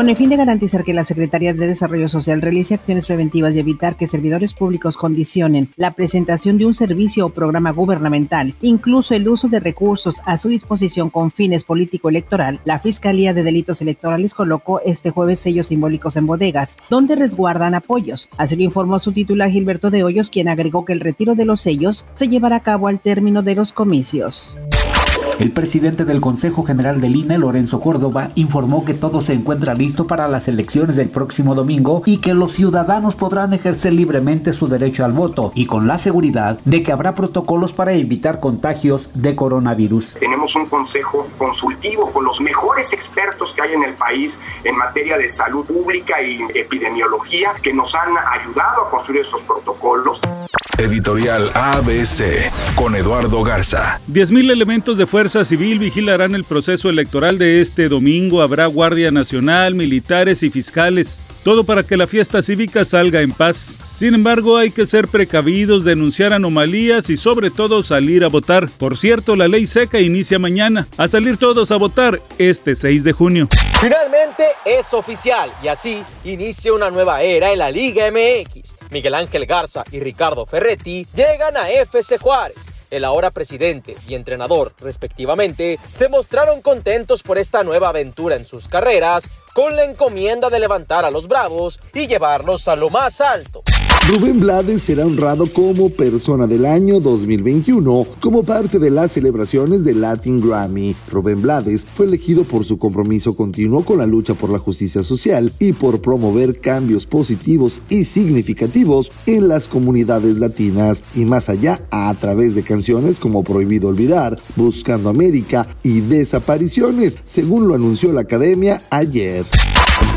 Con el fin de garantizar que la Secretaría de Desarrollo Social realice acciones preventivas y evitar que servidores públicos condicionen la presentación de un servicio o programa gubernamental, incluso el uso de recursos a su disposición con fines político-electoral, la Fiscalía de Delitos Electorales colocó este jueves sellos simbólicos en bodegas, donde resguardan apoyos. Así lo informó su titular Gilberto de Hoyos, quien agregó que el retiro de los sellos se llevará a cabo al término de los comicios. El presidente del Consejo General del INE, Lorenzo Córdoba, informó que todo se encuentra listo para las elecciones del próximo domingo y que los ciudadanos podrán ejercer libremente su derecho al voto y con la seguridad de que habrá protocolos para evitar contagios de coronavirus. Tenemos un consejo consultivo con los mejores expertos que hay en el país en materia de salud pública y epidemiología que nos han ayudado a construir estos protocolos. Editorial ABC con Eduardo Garza. 10.000 elementos de fuerza Civil vigilarán el proceso electoral de este domingo. Habrá Guardia Nacional, militares y fiscales. Todo para que la fiesta cívica salga en paz. Sin embargo, hay que ser precavidos, denunciar anomalías y sobre todo salir a votar. Por cierto, la ley seca inicia mañana. A salir todos a votar este 6 de junio. Finalmente es oficial y así inicia una nueva era en la Liga MX. Miguel Ángel Garza y Ricardo Ferretti llegan a FC Juárez el ahora presidente y entrenador respectivamente, se mostraron contentos por esta nueva aventura en sus carreras, con la encomienda de levantar a los Bravos y llevarlos a lo más alto. Rubén Blades será honrado como Persona del Año 2021 como parte de las celebraciones del Latin Grammy. Rubén Blades fue elegido por su compromiso continuo con la lucha por la justicia social y por promover cambios positivos y significativos en las comunidades latinas y más allá a través de canciones como Prohibido Olvidar, Buscando América y Desapariciones, según lo anunció la academia ayer.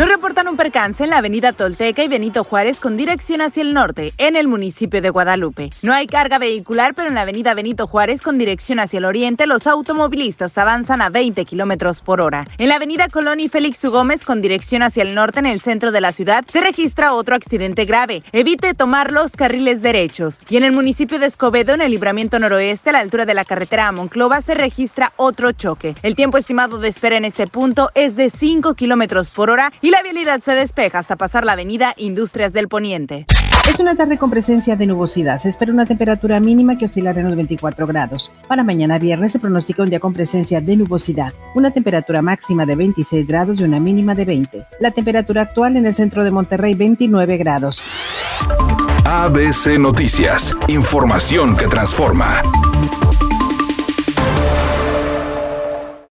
Nos reportan un percance en la avenida Tolteca y Benito Juárez con dirección hacia el norte, en el municipio de Guadalupe. No hay carga vehicular, pero en la avenida Benito Juárez con dirección hacia el oriente, los automovilistas avanzan a 20 kilómetros por hora. En la avenida Colón y Félix U. Gómez con dirección hacia el norte, en el centro de la ciudad, se registra otro accidente grave. Evite tomar los carriles derechos. Y en el municipio de Escobedo, en el libramiento noroeste, a la altura de la carretera a Monclova, se registra otro choque. El tiempo estimado de espera en este punto es de 5 kilómetros por hora y la vialidad se despeja hasta pasar la avenida Industrias del Poniente. Es una tarde con presencia de nubosidad. Se espera una temperatura mínima que oscilará en los 24 grados. Para mañana viernes se pronostica un día con presencia de nubosidad. Una temperatura máxima de 26 grados y una mínima de 20. La temperatura actual en el centro de Monterrey 29 grados. ABC Noticias. Información que transforma.